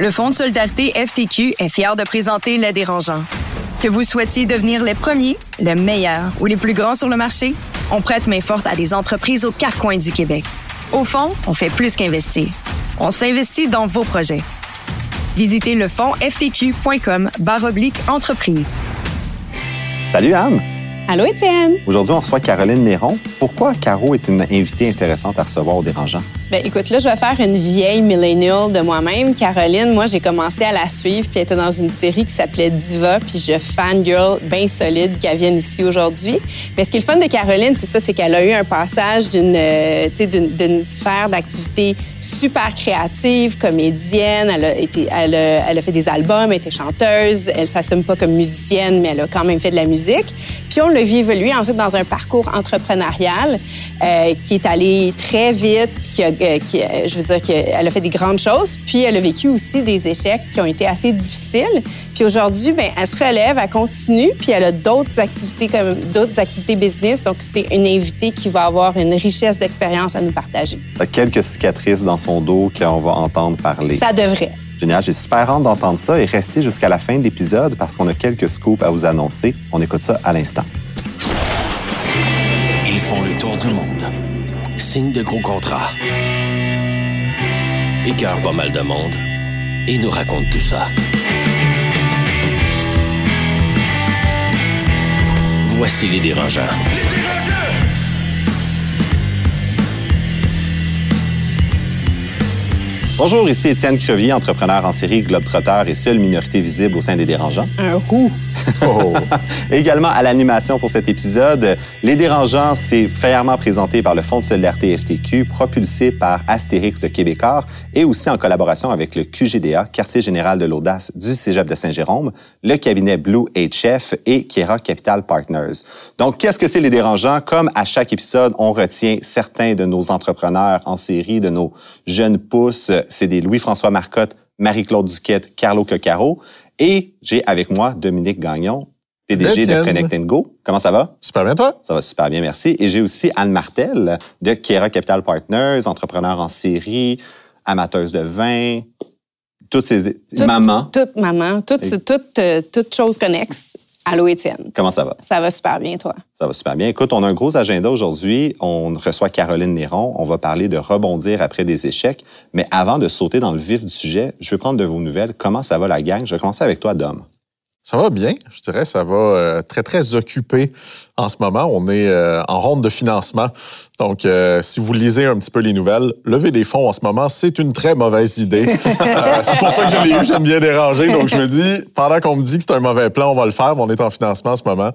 Le Fonds de solidarité FTQ est fier de présenter Les Dérangeants. Que vous souhaitiez devenir les premiers, les meilleurs ou les plus grands sur le marché, on prête main forte à des entreprises aux quatre coins du Québec. Au fond, on fait plus qu'investir. On s'investit dans vos projets. Visitez le ftq.com oblique entreprise. Salut Anne. Allô Étienne. Aujourd'hui, on reçoit Caroline Néron. Pourquoi Caro est une invitée intéressante à recevoir au dérangeant? Ben écoute, là, je vais faire une vieille millennial de moi-même. Caroline, moi, j'ai commencé à la suivre, puis elle était dans une série qui s'appelait Diva, puis je fangirl bien solide qu'elle vienne ici aujourd'hui. Mais ce qui est le fun de Caroline, c'est ça, c'est qu'elle a eu un passage d'une, euh, d'une sphère d'activité super créative, comédienne. Elle a, été, elle, a, elle a fait des albums, elle était chanteuse. Elle s'assume pas comme musicienne, mais elle a quand même fait de la musique. Puis on l'a vu évoluer ensuite dans un parcours entrepreneurial euh, qui est allé très vite, qui a euh, euh, je veux dire qu'elle a fait des grandes choses, puis elle a vécu aussi des échecs qui ont été assez difficiles. Puis aujourd'hui, ben, elle se relève, elle continue, puis elle a d'autres activités comme d'autres activités business. Donc c'est une invitée qui va avoir une richesse d'expérience à nous partager. Il y a quelques cicatrices dans son dos qu'on va entendre parler. Ça devrait. Génial, j'ai super hâte d'entendre ça et restez jusqu'à la fin de l'épisode parce qu'on a quelques scoops à vous annoncer. On écoute ça à l'instant. Ils font le tour du monde. Signe de gros contrats écœure pas mal de monde et nous raconte tout ça. Voici les dérangeants. Bonjour, ici Étienne Crevier, entrepreneur en série, globetrotter et seule minorité visible au sein des dérangeants. Un roux. Oh. Également à l'animation pour cet épisode, Les Dérangeants, c'est fièrement présenté par le Fonds de solidarité FTQ, propulsé par Astérix de Québécois et aussi en collaboration avec le QGDA, Quartier général de l'audace du Cégep de Saint-Jérôme, le cabinet Blue HF et Kiera Capital Partners. Donc, qu'est-ce que c'est Les Dérangeants? Comme à chaque épisode, on retient certains de nos entrepreneurs en série, de nos jeunes pousses. C'est des Louis-François Marcotte, Marie-Claude Duquette, Carlo Coccaro. Et j'ai avec moi Dominique Gagnon, PDG de Connect Go. Comment ça va? Super bien, toi? Ça va super bien, merci. Et j'ai aussi Anne Martel de Kiera Capital Partners, entrepreneur en série, amateuse de vin, toutes ces mamans. Toutes mamans, toutes, toutes, euh, toutes choses connexes. Allô, Étienne. Comment ça va? Ça va super bien, toi? Ça va super bien. Écoute, on a un gros agenda aujourd'hui. On reçoit Caroline Néron. On va parler de rebondir après des échecs. Mais avant de sauter dans le vif du sujet, je vais prendre de vos nouvelles. Comment ça va la gang? Je vais commencer avec toi, Dom. Ça va bien, je dirais, ça va euh, très, très occupé en ce moment. On est euh, en ronde de financement. Donc, euh, si vous lisez un petit peu les nouvelles, lever des fonds en ce moment, c'est une très mauvaise idée. c'est pour ça que je l'ai eu, j'aime bien déranger. Donc, je me dis, pendant qu'on me dit que c'est un mauvais plan, on va le faire, mais on est en financement en ce moment.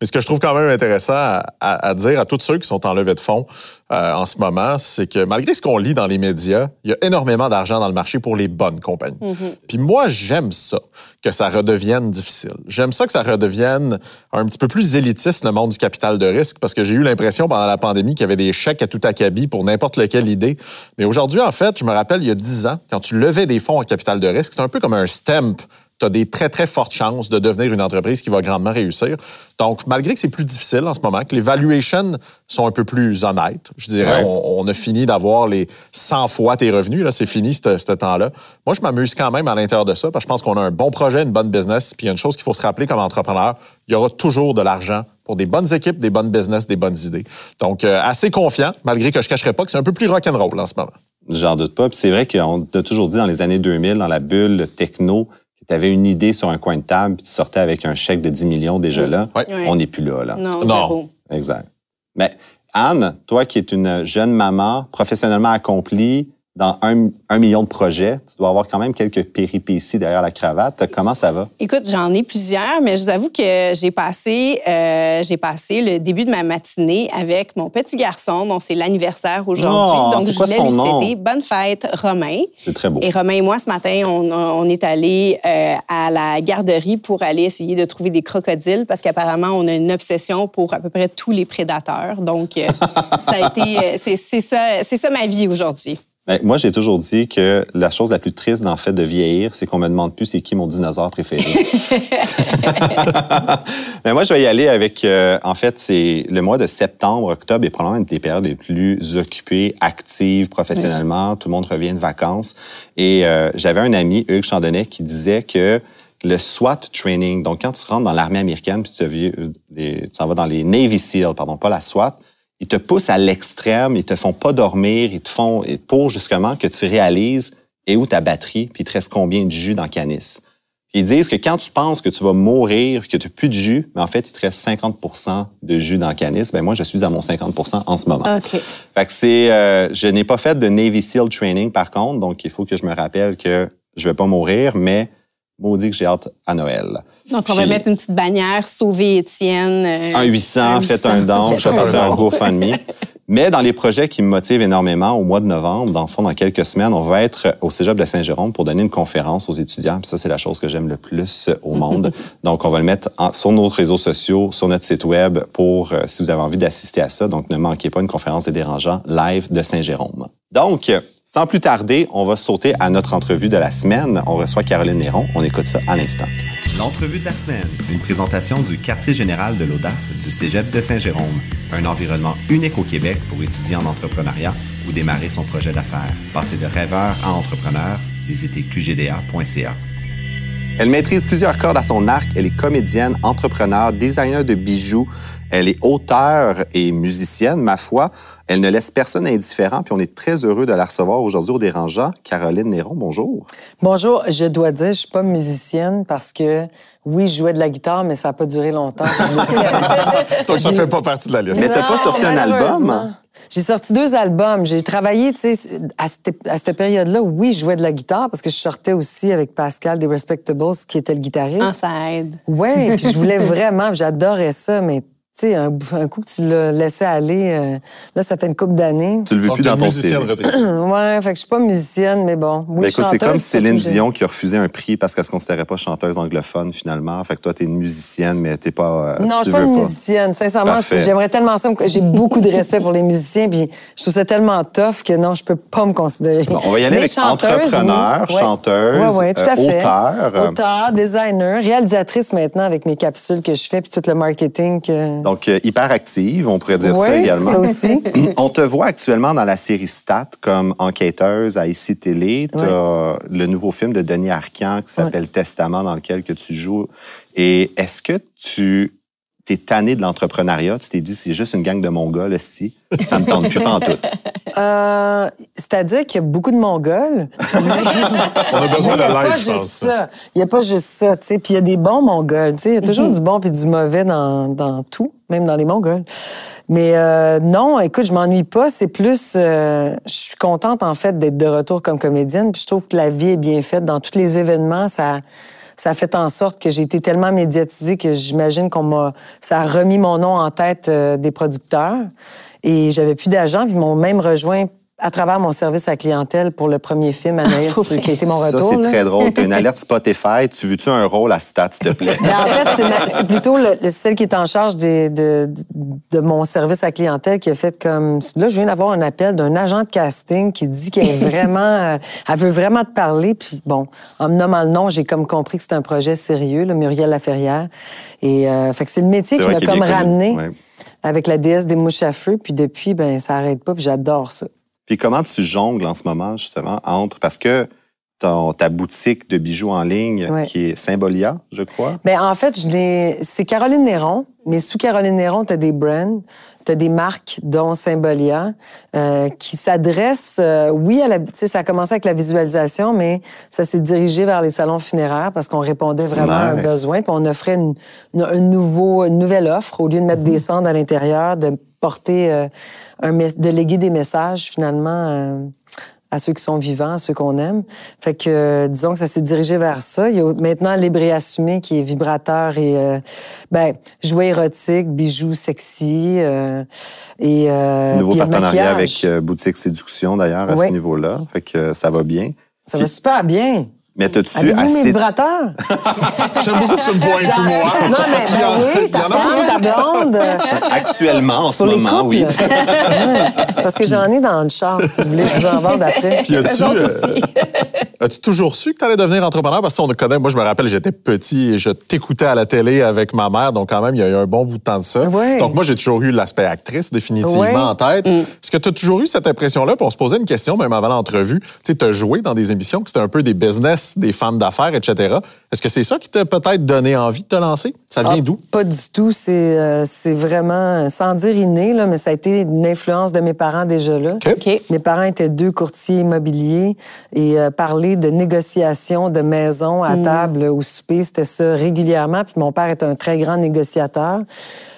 Mais ce que je trouve quand même intéressant à, dire à tous ceux qui sont en levée de fonds euh, en ce moment, c'est que malgré ce qu'on lit dans les médias, il y a énormément d'argent dans le marché pour les bonnes compagnies. Mm-hmm. Puis moi, j'aime ça, que ça redevienne difficile. J'aime ça que ça redevienne un petit peu plus élitiste, le monde du capital de risque, parce que j'ai eu l'impression pendant la pandémie qu'il y avait des chèques à tout acabit pour n'importe lequel idée. Mais aujourd'hui, en fait, je me rappelle, il y a 10 ans, quand tu levais des fonds en capital de risque, c'était un peu comme un stamp tu as des très, très fortes chances de devenir une entreprise qui va grandement réussir. Donc, malgré que c'est plus difficile en ce moment, que les valuations sont un peu plus honnêtes, je dirais, on, a fini d'avoir les 100 fois tes revenus, là, c'est fini ce temps-là. Moi, je m'amuse quand même à l'intérieur de ça, parce que je pense qu'on a un bon projet, une bonne business, puis il y a une chose qu'il faut se rappeler comme entrepreneur, il y aura toujours de l'argent pour des bonnes équipes, des bonnes business, des bonnes idées. Donc, euh, assez confiant, malgré que je ne cacherai pas que c'est un peu plus rock'n'roll en ce moment. J'en doute pas. Puis c'est vrai qu'on a toujours dit dans les années 2000, dans la bulle techno, tu avais une idée sur un coin de table, puis tu sortais avec un chèque de 10 millions déjà là. On n'est plus là. là. Non, non. Exact. Mais Anne, toi qui es une jeune maman professionnellement accomplie, dans un, million de projets, tu dois avoir quand même quelques péripéties derrière la cravate. Comment ça va? Écoute, j'en ai plusieurs, mais je vous avoue que j'ai passé, euh, j'ai passé le début de ma matinée avec mon petit garçon, dont c'est l'anniversaire aujourd'hui. Oh, Donc, je voulais lui céder Bonne fête, Romain. C'est très beau. Et Romain et moi, ce matin, on, est allés euh, à la garderie pour aller essayer de trouver des crocodiles parce qu'apparemment, on a une obsession pour à peu près tous les prédateurs. Donc, euh, ça a été, c'est ça, ça ma vie aujourd'hui. Ben, moi, j'ai toujours dit que la chose la plus triste dans le fait de vieillir, c'est qu'on me demande plus c'est qui mon dinosaure préféré. Mais moi, je vais y aller avec, euh, en fait, c'est le mois de septembre, octobre est probablement une des périodes les plus occupées, actives professionnellement. Tout le monde revient de vacances. Et euh, j'avais un ami, Hugues Chandonnet, qui disait que le SWAT training, donc quand tu rentres dans l'armée américaine, puis tu, euh, tu s'en vas dans les Navy SEAL, pardon, pas la SWAT, ils te poussent à l'extrême, ils te font pas dormir, ils te font pour justement que tu réalises et où ta batterie, puis il te reste combien de jus dans canis. Puis ils disent que quand tu penses que tu vas mourir, que tu n'as plus de jus, mais en fait, il te reste 50% de jus dans canis. Ben moi, je suis à mon 50% en ce moment. OK. Fait que c'est, euh, je n'ai pas fait de Navy SEAL training par contre, donc il faut que je me rappelle que je vais pas mourir, mais maudit que j'ai hâte à Noël. Donc, on va mettre une petite bannière, sauver Étienne. euh, un 800, faites un don, Faites un un. GoFundMe. Mais dans les projets qui me motivent énormément, au mois de novembre, dans le fond, dans quelques semaines, on va être au Cégep de Saint-Jérôme pour donner une conférence aux étudiants. Puis ça, c'est la chose que j'aime le plus au monde. Donc, on va le mettre en- sur nos réseaux sociaux, sur notre site web pour, euh, si vous avez envie d'assister à ça. Donc, ne manquez pas une conférence des dérangeants live de Saint-Jérôme. Donc, sans plus tarder, on va sauter à notre entrevue de la semaine. On reçoit Caroline Néron. On écoute ça à l'instant. L'entrevue de la semaine, une présentation du quartier général de l'audace du Cégep de Saint-Jérôme, un environnement unique au Québec pour étudier en entrepreneuriat ou démarrer son projet d'affaires. Passer de rêveur à entrepreneur, visitez qgda.ca. Elle maîtrise plusieurs cordes à son arc. Elle est comédienne, entrepreneur, designer de bijoux. Elle est auteure et musicienne, ma foi. Elle ne laisse personne indifférent, puis on est très heureux de la recevoir aujourd'hui au Dérangeant. Caroline Néron, bonjour. Bonjour, je dois dire, je suis pas musicienne parce que oui, je jouais de la guitare, mais ça n'a pas duré longtemps. Donc, ça fait pas partie de la liste. Mais t'as pas sorti un album? J'ai sorti deux albums. J'ai travaillé, tu sais, à cette, à cette période-là, oui, je jouais de la guitare parce que je sortais aussi avec Pascal des Respectables, qui était le guitariste. Ah, ça aide. Ouais, puis je voulais vraiment, puis j'adorais ça, mais tu sais, un, un coup que tu l'as laissé aller, euh, là, ça fait une couple d'années. Tu le veux Donc, plus dans ton CV. ouais, fait que je suis pas musicienne, mais bon. Oui, Ben écoute, c'est chanteuse, comme Céline Dion qui a refusé un prix parce qu'elle se considérait pas chanteuse anglophone finalement. Fait que toi, t'es une musicienne, mais t'es pas. euh, Non, je tu suis pas veux une pas. musicienne. Sincèrement, j'aimerais tellement ça. J'ai beaucoup de respect pour les musiciens, puis je trouve ça tellement tough que non, je peux pas me considérer. Bon, on va y aller Mais avec chanteuse, entrepreneur, oui. Chanteuse, Ouais, ouais, tout à euh, fait. auteur. euh, Auteur, designer, réalisatrice maintenant avec mes capsules que je fais, puis tout le marketing que. Donc, euh, hyper active, on pourrait dire ça également. ça aussi. On te voit actuellement dans la série Stat comme enquêteuse à ICI Télé. Tu as le nouveau film de Denis Arcand qui s'appelle Testament dans lequel que tu joues. Et est-ce que tu t'es tanné de l'entrepreneuriat? Tu t'es dit, c'est juste une gang de Mongols, esti. Ça me tente plus en tout. Euh, C'est-à-dire qu'il y a beaucoup de Mongols. On a besoin Mais de n'y a pas l'aide, je juste pense. ça. Il n'y a pas juste ça, tu sais. Puis il y a des bons Mongols, tu sais. Il y a toujours du bon puis du mauvais dans, dans tout, même dans les Mongols. Mais euh, non, écoute, je m'ennuie pas. C'est plus, euh, je suis contente en fait d'être de retour comme comédienne. Puis je trouve que la vie est bien faite dans tous les événements. Ça, ça a fait en sorte que j'ai été tellement médiatisée que j'imagine qu'on m'a, ça a remis mon nom en tête euh, des producteurs. Et j'avais plus d'agents, ils m'ont même rejoint à travers mon service à la clientèle pour le premier film Anaïs, qui a été mon retour. Ça, c'est là. très drôle. Tu as une alerte Spotify. Tu veux-tu un rôle à Stat, s'il te plaît? Mais en fait, c'est plutôt le- le- celle qui est en charge des- de, mon service à clientèle qui a fait comme... Là, je viens d'avoir un appel d'un agent de casting qui dit qu'elle est vraiment... euh, elle veut vraiment te parler. Puis bon, en me nommant le nom, j'ai comme compris que c'est un projet sérieux, là, Muriel Laferrière. Et euh, fait que c'est le métier qui m'a comme ramené Ouais. avec la déesse des mouches à feu. Puis depuis, ben ça arrête pas, puis j'adore ça. Puis comment tu jongles en ce moment, justement, entre... Parce que ton- ta boutique de bijoux en ligne, Ouais. qui est Symbolia, je crois? Ben, en fait, c'est Caroline Néron, mais sous Caroline Néron, tu as des brands, tu as des marques, dont Symbolia, euh, qui s'adressent, euh, oui, à la, tu sais, ça a commencé avec la visualisation, mais ça s'est dirigé vers les salons funéraires parce qu'on répondait vraiment à un besoin, puis on offrait une, une, un nouveau, une nouvelle offre au lieu de mettre des cendres à l'intérieur, de porter, euh, un, de léguer des messages finalement. euh, à ceux qui sont vivants, à ceux qu'on aime. Fait que, euh, disons que ça s'est dirigé vers ça. Il y a maintenant Libré Assumé qui est vibrateur et, euh, ben, jouets érotiques, bijoux sexy euh, et... Euh, Nouveau partenariat avec euh, Boutique Séduction, d'ailleurs, à Oui. ce niveau-là. Fait que ça va bien. Ça va super bien. Mais t'as-tu Avez-vous mes assez... vibrateurs? J'aime beaucoup que tu me pointes tout moi. Non, mais ben oui, ta femme, ta blonde. Actuellement, en ce Sur les moment, couples. oui. Ouais, Parce que j'en ai dans le char, si vous voulez, je vous en vende après. Puis as-tu, euh, as-tu toujours su que tu allais devenir entrepreneur? Parce qu'on te connaît. Moi, je me rappelle, j'étais petit et je t'écoutais à la télé avec ma mère. Donc, quand même, il y a eu un bon bout de temps de ça. Ouais. Donc, moi, j'ai toujours eu l'aspect actrice définitivement Ouais. en tête. Est-ce que tu as toujours eu cette impression-là? Puis on se posait une question, même avant l'entrevue. Tu sais, tu as joué dans des émissions que c'était un peu des business, des femmes d'affaires, etc. Est-ce que c'est ça qui t'a peut-être donné envie de te lancer? Ça vient Ah, d'où? Pas du tout. C'est euh, c'est vraiment, sans dire inné, là, mais ça a été une influence de mes parents déjà là. OK. Mes parents étaient deux courtiers immobiliers et euh, parler de négociation de maison à table au souper, c'était ça régulièrement. Puis mon père est un très grand négociateur,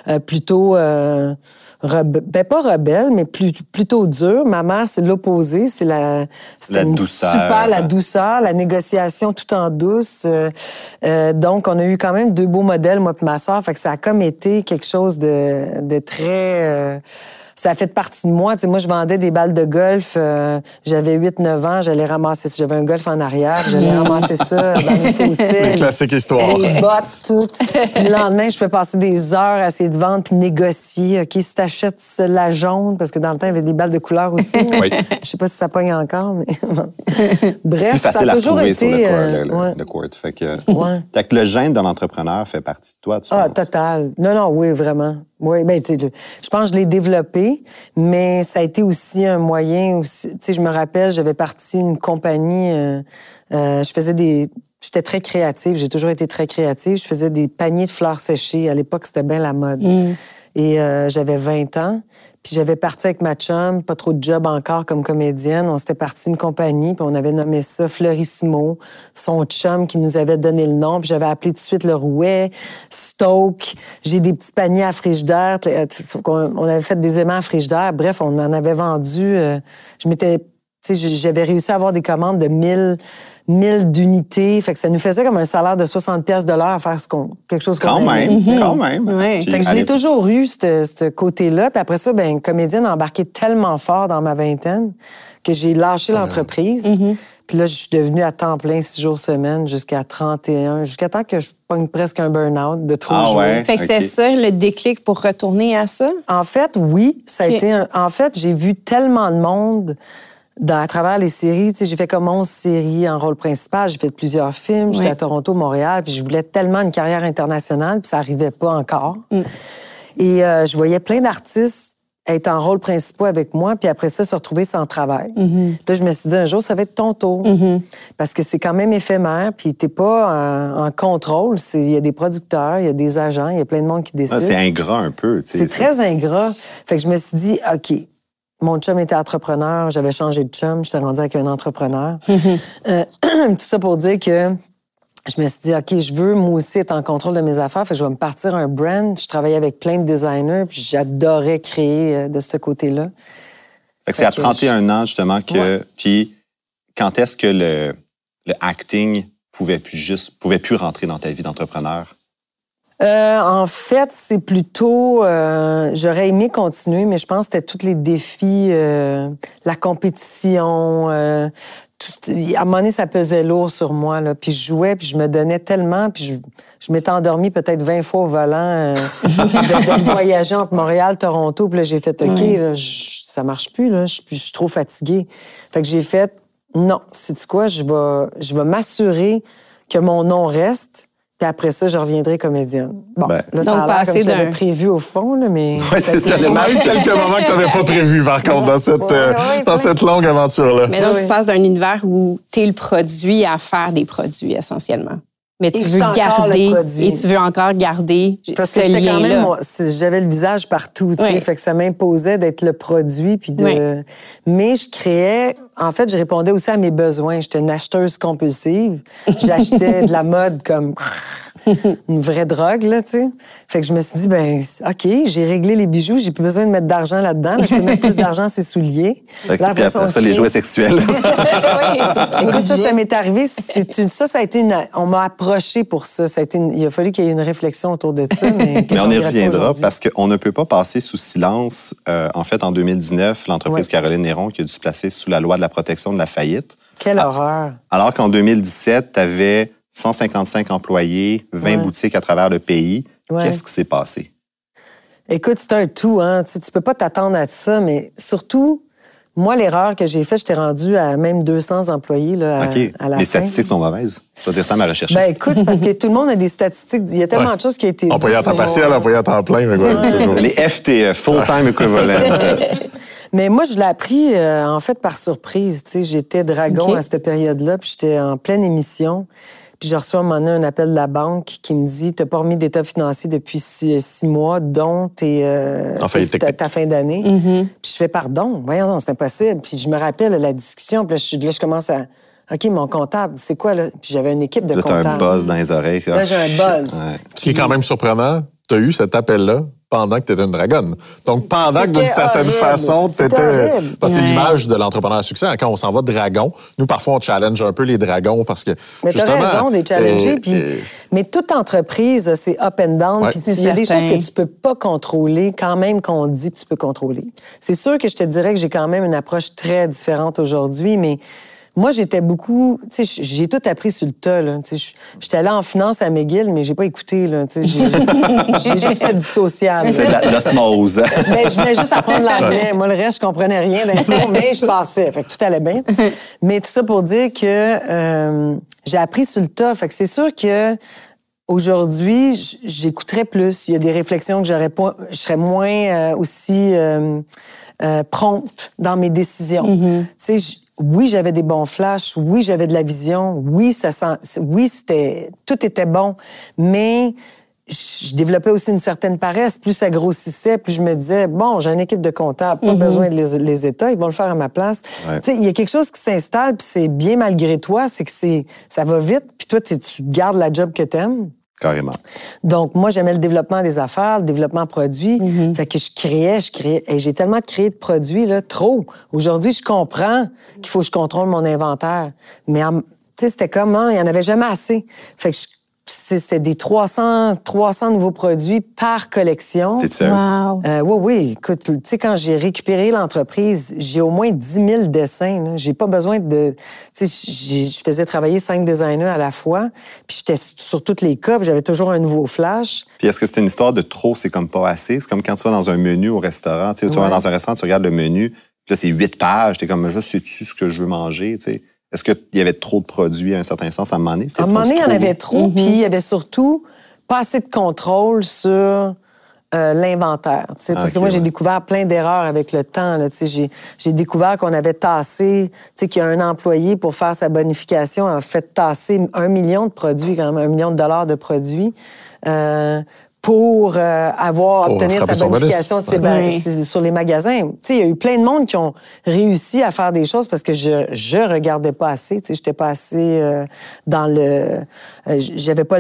euh, plutôt, euh, rebe- ben pas rebelle, mais plus- plutôt dur. Ma mère, c'est l'opposé. C'est la, La une douceur. super la douceur, la négociation tout en douce. Euh, euh, donc, on a eu quand même deux beaux modèles, moi et ma soeur. Fait que ça a comme été quelque chose de, de très... euh, ça a fait partie de moi. Tu sais, moi, je vendais des balles de golf. euh, j'avais 8-9 ans. J'allais ramasser... J'avais un golf en arrière. J'allais ramasser ça dans les. Une classique histoire. Les bottes, toutes. Puis le lendemain, je peux passer des heures à essayer de vendre puis négocier. OK, si t'achètes la jaune, parce que dans le temps, il y avait des balles de couleur aussi. Oui. Je sais pas si ça pogne encore, mais... Bref, plus ça facile a à toujours retrouver été... sur le, court, euh, le- le- ouais. le court. Fait que, Ouais. fait que le gène de l'entrepreneur fait partie de toi, tu Ah, penses? total. Non, non, oui, vraiment. Oui, ben, tu sais, le- je pense que je l'ai développé, mais ça a été aussi un moyen aussi. Tu sais, je me rappelle, j'avais parti une compagnie, euh, euh, je faisais des. J'étais très créative, j'ai toujours été très créative. Je faisais des paniers de fleurs séchées. À l'époque, c'était bien la mode. Et euh, j'avais 20 ans. Puis j'avais parti avec ma chum, pas trop de job encore comme comédienne. On s'était parti une compagnie, puis on avait nommé ça Florissimo. Son chum qui nous avait donné le nom, puis j'avais appelé tout de suite le Rouet, Stoke. J'ai des petits paniers à frigidaire. On avait fait des aimants à frigidaire. Bref, on en avait vendu. euh, je m'étais... J'avais réussi à avoir des commandes de 1000, 1000 d'unités. Fait que ça nous faisait comme un salaire de 60 pièces de l'heure à faire ce qu'on, quelque chose Quand aimait, même, tu sais. quand même. Ouais. Puis, Fait que je l'ai toujours eu, ce ce côté-là. Puis après ça, ben, comédienne embarqué tellement fort dans ma vingtaine que j'ai lâché l'entreprise. Puis là, je suis devenue à temps plein, six jours semaine, jusqu'à 31, jusqu'à temps que je pogne presque un burn-out de trop Ah jouer. ouais? Fait que c'était ça le déclic pour retourner à ça? En fait, oui, ça a été un- En fait, j'ai vu tellement de monde dans, à travers les séries. Tu sais, j'ai fait comme 11 séries en rôle principal. J'ai fait plusieurs films. J'étais à Toronto, Montréal. Puis je voulais tellement une carrière internationale, puis ça arrivait pas encore. Et euh, je voyais plein d'artistes être en rôle principal avec moi, puis après ça, se retrouver sans travail. Puis Là, je me suis dit, un jour, ça va être ton tour. Parce que c'est quand même éphémère, puis t'es pas en, en contrôle. C'est- Il y a des producteurs, il y a des agents, il y a plein de monde qui Ah, décide. c'est ingrat un peu. tu sais, C'est très ingrat. Fait que je me suis dit, OK, mon chum était entrepreneur, j'avais changé de chum, j'étais rendue avec un entrepreneur. Euh, tout ça pour dire que je me suis dit, OK, je veux moi aussi être en contrôle de mes affaires, fait que je vais me partir un brand. Je travaillais avec plein de designers, puis j'adorais créer euh, de ce côté-là. Fait que c'est à Fait que 31 ans, justement, que. Ouais. Puis, quand est-ce que le, le acting pouvait plus juste, pouvait plus rentrer dans ta vie d'entrepreneur? Euh, en fait, c'est plutôt. euh, J'aurais aimé continuer, mais je pense que c'était tous les défis, euh, la compétition. euh, tout- à un moment donné, ça pesait lourd sur moi. Là. Puis je jouais, puis je me donnais tellement, puis je, je m'étais endormie peut-être 20 fois au volant euh, de, de voyager entre Montréal, Toronto. Puis là, j'ai fait OK, là, je- ça marche plus. Là, je, je suis trop fatiguée. Fait que j'ai fait non, c'est quoi, je vais, je vais m'assurer que mon nom reste. Puis après ça, je reviendrai comédienne. Bon, Ben. là, ça Donc, a l'air comme j'avais d'un- prévu au fond, là, mais... Ouais, c'est ça. Il y a eu quelques moments que tu n'avais pas prévu, par contre, dans cette, Ouais, euh, ouais, dans cette longue aventure-là. Mais donc, Oui. tu passes d'un univers où tu es le produit à faire des produits essentiellement. Mais tu Et veux garder et tu veux encore garder Parce ce que j'étais quand même, j'avais le visage partout, tu sais, Oui. fait que ça m'imposait d'être le produit, puis de. Oui. Mais je créais, en fait, je répondais aussi à mes besoins. J'étais une acheteuse compulsive. J'achetais de la mode comme. une vraie drogue, là, tu sais. Fait que je me suis dit, ben, OK, j'ai réglé les bijoux, j'ai plus besoin de mettre d'argent là-dedans. Là, je peux mettre plus d'argent ses souliers. Fait que- Là, puis après ça, les jouets sexuels. Écoute, ça, ça m'est arrivé. Une, ça, ça a été une. On m'a approché pour ça. ça a été une- il a fallu qu'il y ait une réflexion autour de ça. Mais, on y reviendra parce qu'on ne peut pas passer sous silence. euh, en fait, en 2019, l'entreprise Ouais. Caroline Néron qui a dû se placer sous la loi de la protection de la faillite. Quelle Ah. horreur. Alors qu'en 2017, tu avais 155 employés, 20 Ouais. boutiques à travers le pays. Ouais. Qu'est-ce qui s'est passé? Écoute, c'est un tout, hein. Tu, sais, tu peux pas t'attendre à ça, mais surtout, moi, l'erreur que j'ai faite, j'étais rendue à même 200 employés là, à, OK. à la Les fin. statistiques sont mauvaises. Vais dire ça à ma recherche. Ben écoute, parce que tout le monde a des statistiques. Il y a tellement Ouais. de choses qui ont été dites. Employé à temps partiel, employé à temps plein, mais quoi, toujours. Les FTE, Full-Time Equivalent. Mais moi, je l'ai appris euh, en fait par surprise. Tu sais, j'étais dragon à cette période-là, puis j'étais en pleine émission. Puis je reçois un moment donné un appel de la banque qui me dit T'as pas remis d'état financier depuis six, six mois, dont tes, euh, En faillite tes- ta, ta fin d'année. Puis je fais Pardon, voyons, non, c'est impossible. Puis je me rappelle la discussion, puis là, je, là, je commence à OK, mon comptable, c'est quoi là? Puis j'avais une équipe de Là, t'as comptables. un buzz dans les oreilles. Là, j'ai un buzz. Ouais. Ce qui est quand même surprenant, tu as eu cet appel-là? Pendant que tu étais une dragonne. Donc, pendant que d'une certaine horrible. façon, tu horrible. Parce que c'est l'image de l'entrepreneur à succès. hein, Quand on s'en va dragon, nous, parfois, on challenge un peu les dragons parce que. Mais t'as justement, raison euh, puis- euh, mais toute entreprise, c'est up and down. Ouais. Puis il y a des choses que tu peux pas contrôler, quand même qu'on dit que tu peux contrôler. C'est sûr que je te dirais que j'ai quand même une approche très différente aujourd'hui, mais moi, j'étais beaucoup... Tu sais, j'ai tout appris sur le tas, là. Tu sais, j'étais allée en finance à McGill, mais j'ai pas écouté, là. Tu sais, j'ai j'ai juste fait du social. C'est de l'osmose. Mais je voulais juste apprendre l'anglais. Moi, le reste, je comprenais rien d'un cours, mais je passais. Fait que tout allait bien. Mais tout ça pour dire que euh, j'ai appris sur le tas. Fait que c'est sûr que aujourd'hui, j'écouterais plus. Il y a des réflexions que j'aurais pas. Je serais moins euh, aussi euh, euh, prompte dans mes décisions. Tu sais, oui, j'avais des bons flashs. Oui, j'avais de la vision. Oui, ça sent. Oui, c'était. Tout était bon. Mais je développais aussi une certaine paresse. Plus ça grossissait, plus je me disais, bon, j'ai une équipe de comptables, pas besoin de les, les États, ils vont le faire à ma place. Ouais. Tu sais, il y a quelque chose qui s'installe, puis c'est bien malgré toi, c'est que c'est ça va vite, puis toi, tu tu gardes la job que t'aimes. Carrément. Donc, moi, j'aimais le développement des affaires, le développement produit. Fait que je créais, je créais. Et j'ai tellement créé de produits, là, trop. Aujourd'hui, je comprends qu'il faut que je contrôle mon inventaire. Mais, tu sais, c'était comme, hein, il n'y en avait jamais assez. Fait que je- c'est- c'était des 300, 300 nouveaux produits par collection. T'es sérieuse? Wow. Euh, oui, oui. Écoute, tu sais, quand j'ai récupéré l'entreprise, j'ai au moins 10 000 dessins. J'ai pas besoin de... Tu sais, je faisais travailler cinq designers à la fois, puis j'étais sur toutes les cas, puis j'avais toujours un nouveau flash. Puis est-ce que c'est une histoire de trop, c'est comme pas assez? C'est comme quand tu vas dans un menu au restaurant. Tu sais, tu vas dans un restaurant, tu regardes le menu, puis là, c'est huit pages. T'es comme, je sais-tu ce que je veux manger? Tu sais? Est-ce qu'il y avait trop de produits à un certain sens à un moment donné? À un moment donné, il y en trop avait trop, puis il y avait surtout pas assez de contrôle sur euh, l'inventaire. parce Ah, que moi, j'ai découvert plein d'erreurs avec le temps. J'ai découvert qu'on avait tassé, qu'il y a un employé pour faire sa bonification a fait tasser un million de produits, quand même, un million de dollars de produits. euh, pour euh, avoir Pour obtenir sa son bonus. bonification de ses c'est sur les magasins. Tu sais, il y a eu plein de monde qui ont réussi à faire des choses parce que je je regardais pas assez. Tu sais, j'étais pas assez euh, dans le, euh, j'avais pas,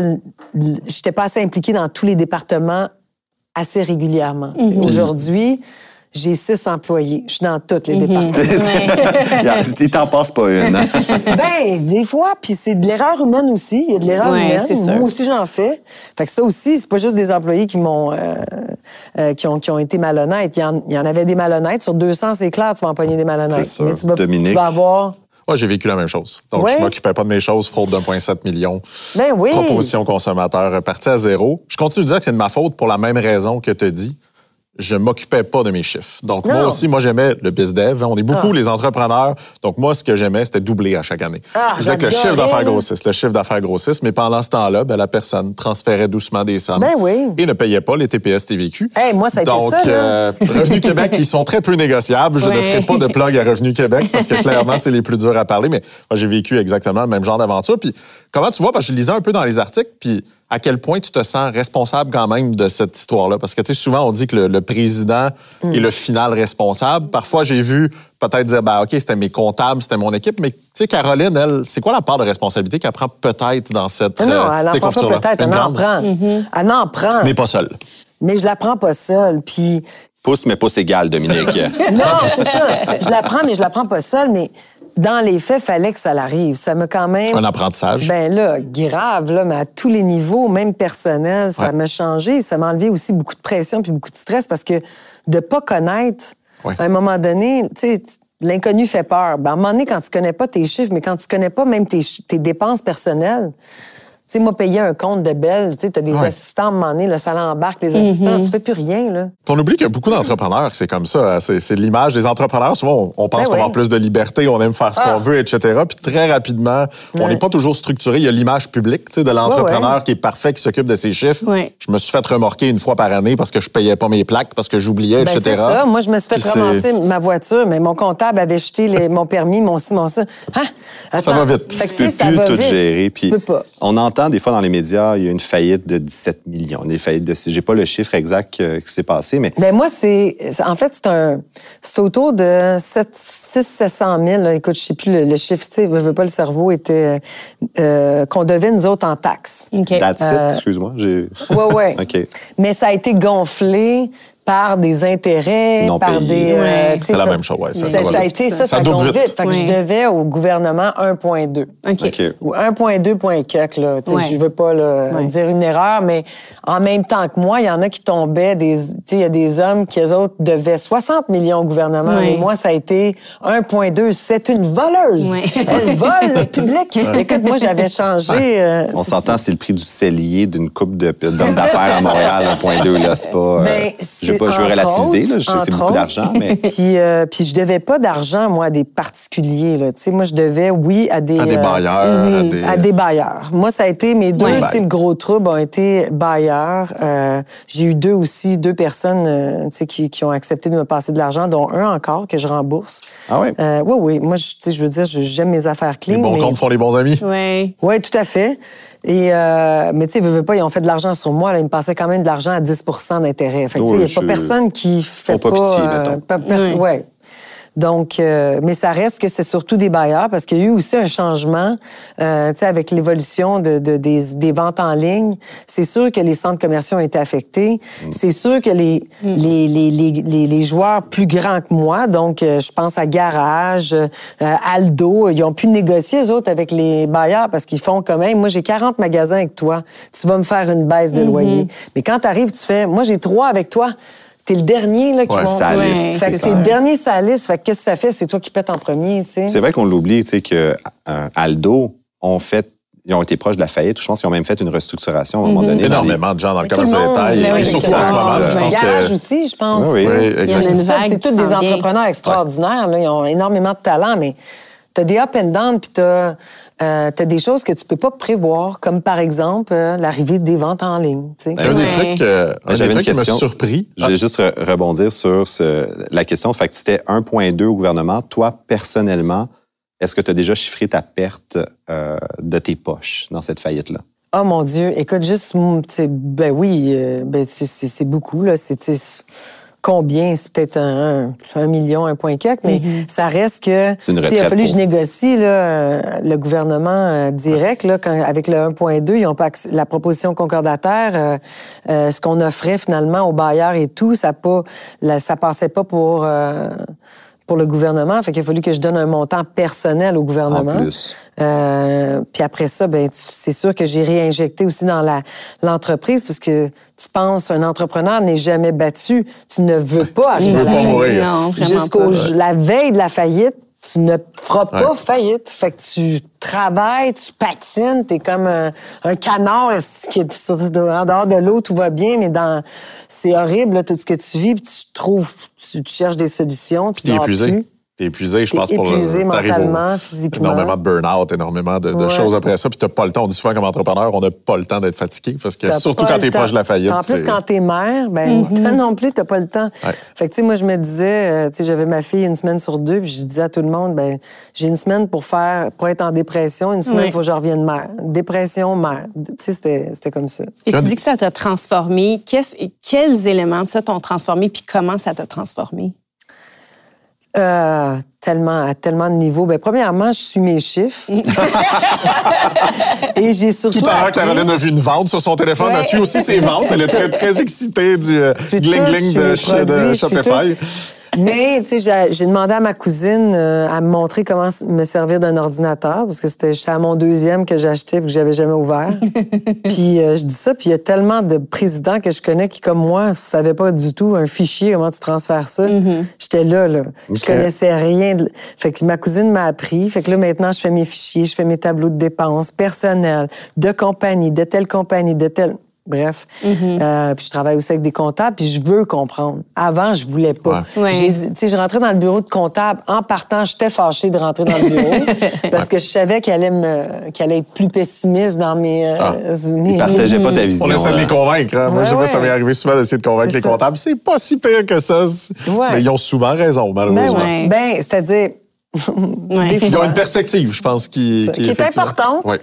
j'étais pas assez impliquée dans tous les départements assez régulièrement. sais. Aujourd'hui, j'ai six employés. Je suis dans tous les départements. Il t'en passe pas une. hein? Ben, des fois, puis c'est de l'erreur humaine aussi. Il y a de l'erreur Ouais, humaine. Moi aussi, j'en fais. Fait que ça aussi, c'est pas juste des employés qui m'ont, euh, euh, qui ont, qui ont été malhonnêtes. Il y, en, il y en avait des malhonnêtes. Sur 200, c'est clair, tu vas empoigner des malhonnêtes. C'est sûr. Mais tu vas, Dominique. tu vas avoir. Moi, j'ai vécu la même chose. Donc, Ouais. je m'occupais pas de mes choses, fraude d'1,7 million. Ben oui. Proposition consommateur parti à zéro. Je continue de dire que c'est de ma faute pour la même raison que tu dit. Je m'occupais pas de mes chiffres. Donc, moi aussi, moi, j'aimais le bizdev. On est beaucoup Ah. les entrepreneurs. Donc, moi, ce que j'aimais, c'était doubler à chaque année. Ah, je que le chiffre d'affaires grossisse, le chiffre d'affaires grossisse, mais pendant ce temps-là, ben, la personne transférait doucement des sommes. Ben oui. Et ne payait pas les TPS TVQ. Hey, moi, ça a été Donc, ça, euh, Revenu Québec, ils sont très peu négociables. Je ne ferai pas de plug à Revenu Québec parce que clairement, c'est les plus durs à parler. Mais moi, j'ai vécu exactement le même genre d'aventure. Puis, comment tu vois, parce que je lisais un peu dans les articles, puis à quel point tu te sens responsable quand même de cette histoire-là? Parce que, tu sais, souvent, on dit que le, le président Mm. est le final responsable. Parfois, j'ai vu peut-être dire, ben, OK, c'était mes comptables, c'était mon équipe. Mais, tu sais, Caroline, elle, c'est quoi la part de responsabilité qu'elle prend peut-être dans cette Non, non, euh, elle en prend peut-être, elle en prend. Elle en prend. Mais Mais, pas seule. je la prends pas seule. Puis Pouce, mais pouce égal, Dominique. Non, c'est ça. Je la prends, mais je la prends pas seule. Mais dans les faits, fallait que ça l'arrive. Ça m'a quand même. Un apprentissage. Ben là, grave, là, mais à tous les niveaux, même personnel, ça Ouais. m'a changé. Ça m'a enlevé aussi beaucoup de pression puis beaucoup de stress parce que de pas connaître, Ouais. à un moment donné, tu sais, l'inconnu fait peur. Ben, à un moment donné, quand tu connais pas tes chiffres, mais quand tu connais pas même tes dépenses personnelles, tu sais, moi, payer un compte de belle, tu sais, t'as des Ouais. assistants, à un moment donné, là, ça l'embarque, les assistants, tu fais plus rien, là. On oublie qu'il y a beaucoup d'entrepreneurs, c'est comme ça. hein. C'est c'est l'image des entrepreneurs. Souvent, on, on pense Ben qu'on avoir plus de liberté, on aime faire ce Ah. qu'on veut, etc. Puis très rapidement, on n'est pas toujours structuré. Il y a l'image publique tu sais, de l'entrepreneur Ouais, ouais. qui est parfait, qui s'occupe de ses chiffres. Ouais. Je me suis fait remorquer une fois par année parce que je payais pas mes plaques, parce que j'oubliais, Ben, etc. c'est ça. Moi, je me suis fait Puis ramasser ma voiture, mais mon comptable avait jeté les- mon permis, mon ci, mon ça. Hein? Attends. va vite. Fait que, tu peux ça plus va tout vite. gérer. Puis Tu peux pas. on entend des fois dans les médias, il y a une faillite de 17 millions, des faillites de. J'ai pas le chiffre exact euh, qui s'est passé, mais Ben moi, c'est. En fait, c'est un. C'est autour de 600 000. là. Écoute, je sais plus le, le chiffre, tu sais, je veux pas, le cerveau était. euh, qu'on devait, nous autres, en taxes. OK. that's it, Euh, excuse-moi. j'ai- Ouais, ouais. OK. Mais ça a été gonflé par des intérêts, Non par des. euh, C'est la même chose, ouais, ça, Ça, ça va ça a vite. été, ça, Ça ça, vite. vite. Fait que je devais au gouvernement 1,2. OK. OK. ou 1.2 point quelque, là. Je veux pas là, Ouais. dire une erreur, mais en même temps que moi, il y en a qui tombaient des. Tu sais, il y a des hommes qui, eux autres, devaient 60 millions au gouvernement. Ouais. Et moi, ça a été 1.2. C'est une voleuse. Ouais. Elle vole le public. Écoute, moi, j'avais changé. euh, On s'entend, c'est le prix du cellier d'une coupe d'affaires à Montréal, 1.2, là. C'est pas. euh, Ben, pas, je veux entre relativiser, c'est beaucoup d'argent, mais. Puis, euh, puis je devais pas d'argent, moi, à des particuliers. Là. Tu sais, moi, je devais, oui, à des... À des euh, bailleurs, à des- à des bailleurs. Moi, ça a été... Mes deux gros troubles ont été bailleurs. Euh, J'ai eu deux aussi, deux personnes euh, tu sais, qui, qui ont accepté de me passer de l'argent, dont un encore que je rembourse. Ah ouais? Euh, oui, oui. Moi, je, tu sais, je veux dire, j'aime mes affaires Les clean. bons mais... comptes font les bons amis. Ouais. Oui, tout à fait. Et euh, mais tu sais, veux, pas, ils ont fait de l'argent sur moi. Là, ils me passaient quand même de l'argent à 10% d'intérêt. Fait que, tu sais, il Oui, n'y a pas personne qui fait pas pitié, euh, pas- Oui. ouais. Donc, euh, mais ça reste que c'est surtout des bailleurs parce qu'il y a eu aussi un changement, euh, tu sais, avec l'évolution de, de- des, des ventes en ligne. C'est sûr que les centres commerciaux ont été affectés. Mm. C'est sûr que les, les, les, les, les, les joueurs plus grands que moi, donc euh, je pense à Garage, euh, Aldo, ils ont pu négocier eux autres avec les bailleurs parce qu'ils font quand même, moi j'ai 40 magasins avec toi, tu vas me faire une baisse de loyer. Mais quand tu arrives, tu fais, moi j'ai trois avec toi. T'es le dernier là, qui Ouais, vont- ça Ouais, fait que t'es ça. le dernier la liste. Fait que qu'est-ce que ça fait? C'est toi qui pètes en premier, tu sais. C'est vrai qu'on l'oublie, tu sais, que euh, Aldo ont fait. Ils ont été proches de la faillite. Je pense qu'ils ont même fait une restructuration à un moment donné. dans les- Énormément de gens dans le commerce le de détail. et surtout en ce moment, je pense Garage que... aussi, je pense. Oui, Il y en a une C'est ça, vague C'est qui tous des entrepreneurs extraordinaires. Là. Ils ont énormément de talent, mais tu as des up and down, puis tu as, des choses que tu peux pas prévoir, comme par exemple euh, l'arrivée des ventes en ligne. tu sais. Un des Ouais. trucs, euh, un des J'avais une trucs qui m'a question. surpris. Je vais juste re- rebondir sur ce- la question. Fait que c'était 1,2 au gouvernement. Toi, personnellement, est-ce que tu as déjà chiffré ta perte euh, de tes poches dans cette faillite-là? Oh mon Dieu, écoute, juste, ben oui, euh, ben c'est- beaucoup, là. C'est combien? C'est peut-être un, un, un million, un point quelque, mais ça reste que. Il a fallu que je négocie, là, euh, le gouvernement euh, direct, là, quand, avec le 1.2, ils ont pas la proposition concordataire, euh, euh, ce qu'on offrait finalement aux bailleurs et tout, ça pas, la- ça passait pas pour. Pour le gouvernement, fait qu'il a fallu que je donne un montant personnel au gouvernement. En plus. Euh, puis après ça, ben tu- c'est sûr que j'ai réinjecté aussi dans la l'entreprise parce que tu penses un entrepreneur n'est jamais battu, tu ne veux pas acheter la pas. la veille de la faillite, tu ne feras pas Ouais. faillite. Fait que tu travailles, tu patines, t'es comme un, un canard qui est en dehors de l'eau, tout va bien, mais dans c'est horrible là, tout ce que tu vis, puis tu trouves, tu, tu cherches des solutions, tu t'es épuisé. plus. T'es épuisé, je pense, pour épuisé le au- mentalement, physiquement. Énormément de burn-out, énormément de, de Ouais. choses après ça. Puis t'as pas le temps. On dit souvent comme entrepreneur, on n'a pas le temps d'être fatigué parce que surtout quand t'es proche de la faillite. En plus, quand t'es mère, ben, toi non plus, t'as pas le temps. Ouais. Fait que, tu sais, moi, je me disais, euh, tu sais, j'avais ma fille une semaine sur deux, puis je disais à tout le monde, ben, j'ai une semaine pour faire, pour être en dépression, une semaine, il faut que je revienne mère. Dépression, mère. Tu sais, c'était c'était comme ça. Puis tu dis que ça t'a transformé. Quels éléments de ça t'ont transformé, puis comment ça t'a transformé? Euh, tellement, à tellement de niveaux. Ben, premièrement, je suis mes chiffres. Et j'ai surtout. Tout à l'heure, appris- Caroline a vu une vente sur son téléphone. Elle Ouais. suit aussi ses ventes. Elle est très, très excitée du gling-gling de, de produits, je suis Shopify. Mais, tu sais, j'ai- j'ai demandé à ma cousine euh, à me montrer comment me servir d'un ordinateur, parce que c'était à mon deuxième que j'ai acheté et que j'avais jamais ouvert. puis euh, je dis ça, puis il y a tellement de présidents que je connais qui, comme moi, ne savaient pas du tout un fichier, comment tu transfères ça. J'étais là, là. Je Ok. connaissais rien. de- Fait que ma cousine m'a appris. Fait que là, maintenant, je fais mes fichiers, je fais mes tableaux de dépenses personnels, de compagnie, de telle compagnie, de telle... Bref. Euh, puis je travaille aussi avec des comptables, puis je veux comprendre. Avant, je voulais pas. Ouais. Ouais. J'ai- tu sais, je rentrais dans le bureau de comptable. En partant, j'étais fâchée de rentrer dans le bureau parce que je savais qu'elle allait, me, qu'elle allait être plus pessimiste dans mes... euh, Ah. mes- pas ta vision. On essaie de les convaincre. hein. Moi, Ouais, je sais pas, ça m'est arrivé souvent d'essayer de convaincre les ça. comptables. C'est pas si pire que ça. Ouais. Mais ils ont souvent raison, Ben, malheureusement. Ouais. ben, c'est-à-dire... Ils ont une perspective, je pense, qui, qui est effectivement- importante, Ouais.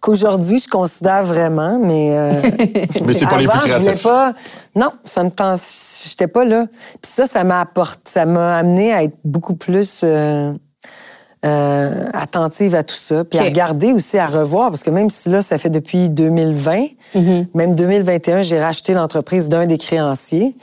Qu'aujourd'hui, je considère vraiment, mais... euh, Mais c'est pas les plus créatifs. pas... Non, ça me tente... J'étais pas là. Puis ça, ça m'a apporté... Ça m'a amené à être beaucoup plus... euh, euh, attentive à tout ça, puis à regarder aussi, à revoir, parce que même si là, ça fait depuis 2020, Mm-hmm. même 2021, j'ai racheté l'entreprise d'un des créanciers.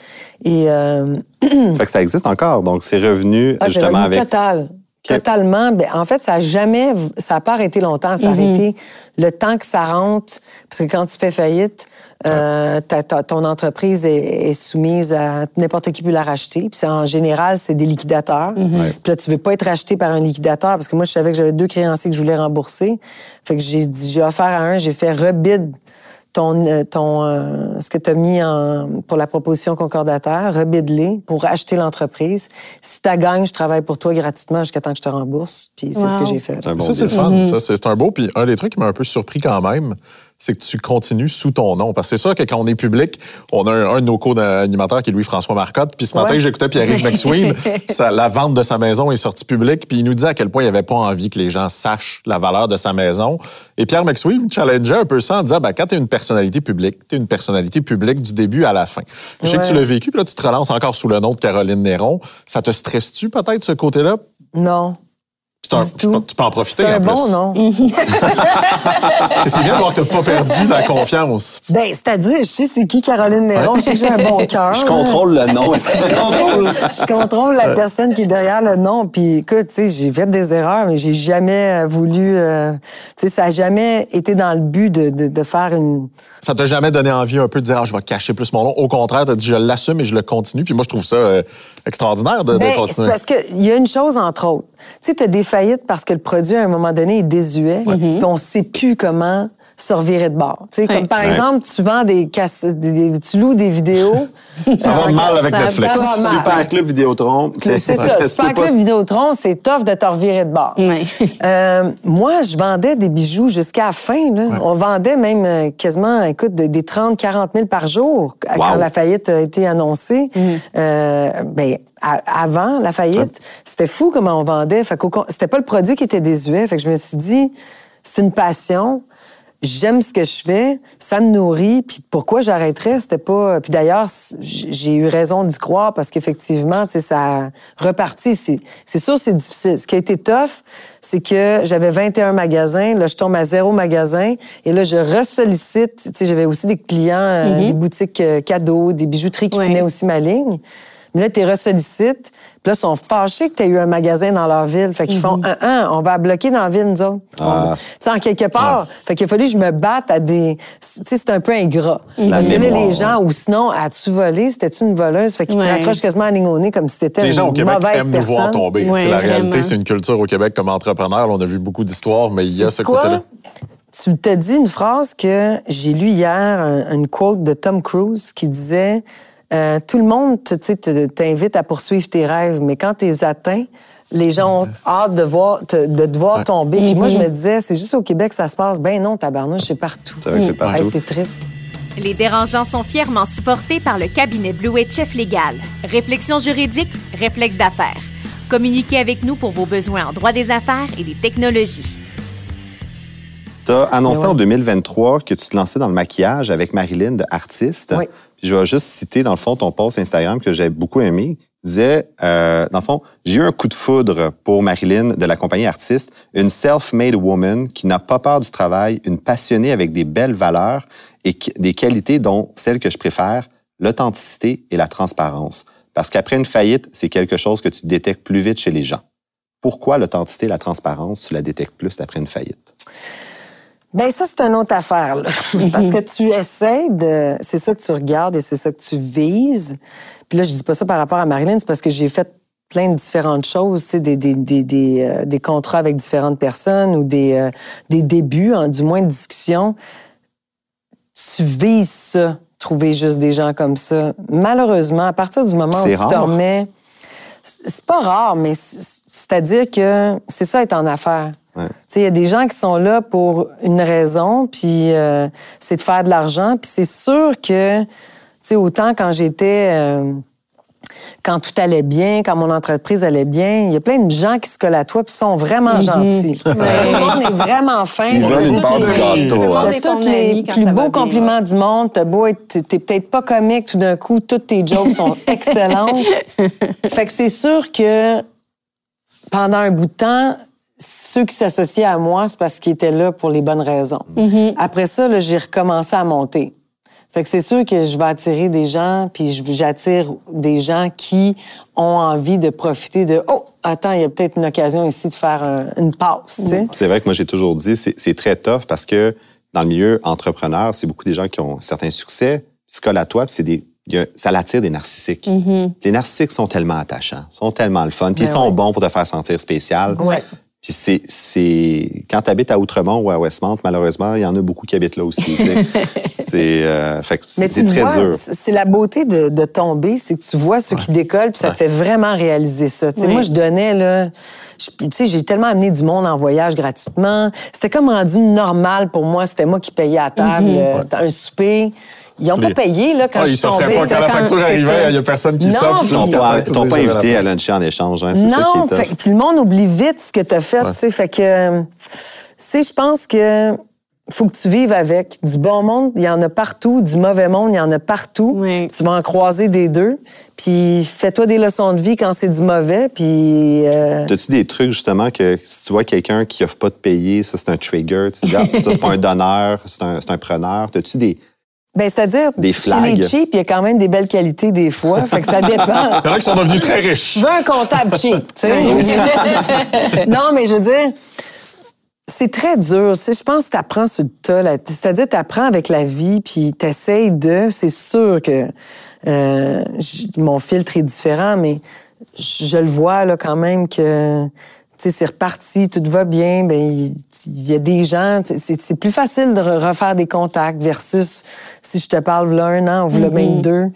Et euh, Fait que ça existe encore. Donc, c'est revenu ah, c'est justement revenu avec. total. Totalement. Ben, en fait, ça a jamais, ça a pas arrêté longtemps. Ça a arrêté le temps que ça rentre. Parce que quand tu fais faillite, euh, ton entreprise est, est soumise à n'importe qui peut la racheter. Puis c'est- en général, c'est des liquidateurs. Puis là, tu veux pas être racheté par un liquidateur parce que moi, je savais que j'avais deux créanciers que je voulais rembourser. Fait que j'ai dit, j'ai offert à un, j'ai fait rebid ton, euh, ton, euh, ce que tu as mis en, pour la proposition concordataire, rebide-les pour acheter l'entreprise. Si tu gagnes, je travaille pour toi gratuitement jusqu'à temps que je te rembourse. Puis c'est ce que j'ai fait. Bon ça, c'est le fun. Ça, c'est c'est un beau. Puis un des trucs qui m'a un peu surpris quand même, c'est que tu continues sous ton nom. Parce que c'est sûr que quand on est public, on a un, un de nos co-animateurs qui est Louis-François Marcotte. Puis ce matin, Ouais. j'écoutais Pierre-Yves McSween. sa- la vente de sa maison est sortie publique. Puis il nous dit à quel point il n'avait pas envie que les gens sachent la valeur de sa maison. Et Pierre McSween challengeait un peu ça en disant ben, quand tu es une personnalité publique, tu es une personnalité publique du début à la fin. Je sais que tu l'as vécu. Puis là, tu te relances encore sous le nom de Caroline Néron. Ça te stresse-tu peut-être ce côté-là? Non. C'est un- tu, peux, tu peux en profiter C'est un en plus. bon nom. C'est bien de voir que tu n'as pas perdu la confiance. Ben, c'est-à-dire, je sais c'est qui Caroline Néron, je sais que j'ai un bon cœur. Je contrôle le nom. Je contrôle. je contrôle la personne qui est derrière le nom. Puis écoute, tu sais, j'ai fait des erreurs, mais j'ai jamais euh, voulu. euh, tu sais, ça a jamais été dans le but de, de, de faire une. Ça t'a jamais donné envie un peu de dire ah, je vais cacher plus mon nom? Au contraire, tu as dit je l'assume et je le continue. Puis moi, je trouve ça euh, extraordinaire de, Ben, continuer. parce qu'il y a une chose, entre autres. Tu sais, tu as des faillites parce que le produit, à un moment donné, est désuet, puis on sait plus comment se revirer de bord. Tu sais, comme par exemple, tu vends des des- tu loues des vidéos. Ça va mal avec ça- Netflix. ça va mal. Super Club Vidéotron. C'est ça. Super peux pas- Club Vidéotron, c'est tough de te revirer de bord. Euh, moi, je vendais des bijoux jusqu'à la fin. Là. On vendait même euh, quasiment, écoute, de- des 30, 40 000 par jour quand la faillite a été annoncée. Euh, ben, avant la faillite, c'était fou comment on vendait. Fait c'était pas le produit qui était désuet. Fait que je me suis dit, c'est une passion. J'aime ce que je fais, ça me nourrit, puis pourquoi j'arrêterais, c'était pas... Puis d'ailleurs, j'ai eu raison d'y croire parce qu'effectivement, tu sais, ça a reparti. C'est sûr, c'est difficile. Ce qui a été tough, c'est que j'avais 21 magasins, là, je tombe à zéro magasin, et là, je ressollicite, tu sais, j'avais aussi des clients, euh, des boutiques euh, cadeaux, des bijouteries qui Ouais. tenaient aussi ma ligne. Mais là, tu les ressollicites, puis là, ils sont fâchés que tu aies eu un magasin dans leur ville. Fait qu'ils font, un, un, on va bloquer dans la ville, nous autres. Ah. Tu sais, en quelque part. Fait qu'il a fallu que je me batte à des. Tu sais, c'est un peu ingrat. Parce que là, les gens, ou sinon, as-tu volé? C'était-tu une voleuse? Fait qu'ils Ouais. te raccrochent quasiment à ligne au nez comme si t'étais Les une gens au Québec mauvaise aiment nous voir tomber. Ouais, la vraiment. réalité, c'est une culture au Québec comme entrepreneur. On a vu beaucoup d'histoires, mais il y a ce côté-là. Tu t'as dit une phrase que j'ai lue hier, un- une quote de Tom Cruise qui disait euh, Tout le monde t'invite à poursuivre tes rêves, mais quand tu les atteins, les gens ont hâte de, voir, te- de te voir tomber. Puis moi, je me disais, c'est juste au Québec que ça se passe. Ben non, tabarnouche, c'est partout. C'est vrai que c'est partout. Hey, c'est triste. Les dérangeants sont fièrement supportés par le cabinet Blue Chef Légal. Réflexion juridique, réflexe d'affaires. Communiquez avec nous pour vos besoins en droit des affaires et des technologies. Tu as annoncé ouais. en 2023 que tu te lançais dans le maquillage avec Marilyn de Artiste. Oui. Je vais juste citer, dans le fond, ton post Instagram que j'ai beaucoup aimé. Tu disais, euh, dans le fond, j'ai eu un coup de foudre pour Marilyn de la compagnie Artiste, une self-made woman qui n'a pas peur du travail, une passionnée avec des belles valeurs et des qualités dont celles que je préfère, l'authenticité et la transparence. Parce qu'après une faillite, c'est quelque chose que tu détectes plus vite chez les gens. Pourquoi l'authenticité et la transparence, tu la détectes plus après une faillite? Ben ça, c'est une autre affaire. là. Parce que tu essaies de... C'est ça que tu regardes et c'est ça que tu vises. Puis là, je dis pas ça par rapport à Marilyn, c'est parce que j'ai fait plein de différentes choses, tu sais, des, des, des, des, euh, des contrats avec différentes personnes ou des, euh, des débuts, hein, du moins de discussion. Tu vises ça, trouver juste des gens comme ça. Malheureusement, à partir du moment où C'est tu te remets... C'est pas rare, mais c'est- c'est-à-dire que c'est ça être en affaires. Ouais. Tu sais, il y a des gens qui sont là pour une raison, puis euh, c'est de faire de l'argent. Puis c'est sûr que, tu sais, autant quand j'étais... euh, quand tout allait bien, quand mon entreprise allait bien, il y a plein de gens qui se collent à toi puis sont vraiment gentils. Tout le monde est vraiment fin. Ils veulent une part du les- gâteau, hein. tous les plus beaux bien. compliments du monde. T'as beau être, t'es peut-être pas comique, tout d'un coup, toutes tes jokes sont excellentes. fait que c'est sûr que pendant un bout de temps, ceux qui s'associaient à moi, c'est parce qu'ils étaient là pour les bonnes raisons. Après ça, là, j'ai recommencé à monter. Fait que c'est sûr que je vais attirer des gens, puis j'attire des gens qui ont envie de profiter de oh attends il y a peut-être une occasion ici de faire un- une passe. C'est vrai que moi, j'ai toujours dit, c'est c'est très tough parce que dans le milieu entrepreneur, c'est beaucoup des gens qui ont certains succès, qui se collent à toi, puis c'est des, ça l'attire des narcissiques. Les narcissiques sont tellement attachants, sont tellement le fun, puis ils Ben sont ouais. bons pour te faire sentir spécial. Ouais. Puis c'est, c'est, quand tu habites à Outremont ou à Westmount, malheureusement, il y en a beaucoup qui habitent là aussi. tu sais. c'est, euh, fait que Mais tu très vois, dur. c'est la beauté de, de tomber, c'est que tu vois ceux qui décollent, puis ça te fait vraiment réaliser ça. Tu sais, Oui. Moi, je donnais, là, je- tu sais, j'ai tellement amené du monde en voyage gratuitement. C'était comme rendu normal pour moi. C'était moi qui payais à table euh, un souper. Ils n'ont Les- pas payé là, quand Ah, je ils suis tombée. pas. Quand la facture arrivait, il y a personne qui s'offre Ils tu t'ont pas invité à luncher en échange. Hein, ça Non, qui est puis le monde oublie vite ce que tu as fait, tu sais. Fait que, euh, tu sais, je pense que faut que tu vives avec. Du bon monde, il y en a partout. Du mauvais monde, il y en a partout. Oui. Tu vas en croiser des deux. Puis fais-toi des leçons de vie quand c'est du mauvais. Puis euh, As-tu des trucs, justement, que si tu vois quelqu'un qui offre pas de payer, ça, c'est un trigger, tu dis, ah, ça, c'est pas un donneur, c'est un, c'est un preneur. As-tu des. Ben c'est-à-dire Des chez les cheap, il y a quand même des belles qualités des fois. fait que ça dépend. Il y en a qui sont devenus très riches. Je veux un comptable cheap, tu sais. non, mais je veux dire, c'est très dur. Tu sais, je pense que tu apprends sur le tas. là. C'est-à-dire, tu apprends avec la vie, puis tu essayes de. C'est sûr que euh, j- mon filtre est différent, mais je le vois là, quand même que. C'est reparti, tout va bien, ben il il y a des gens, c'est plus facile de re- refaire des contacts versus si je te parle là un an ou là même deux,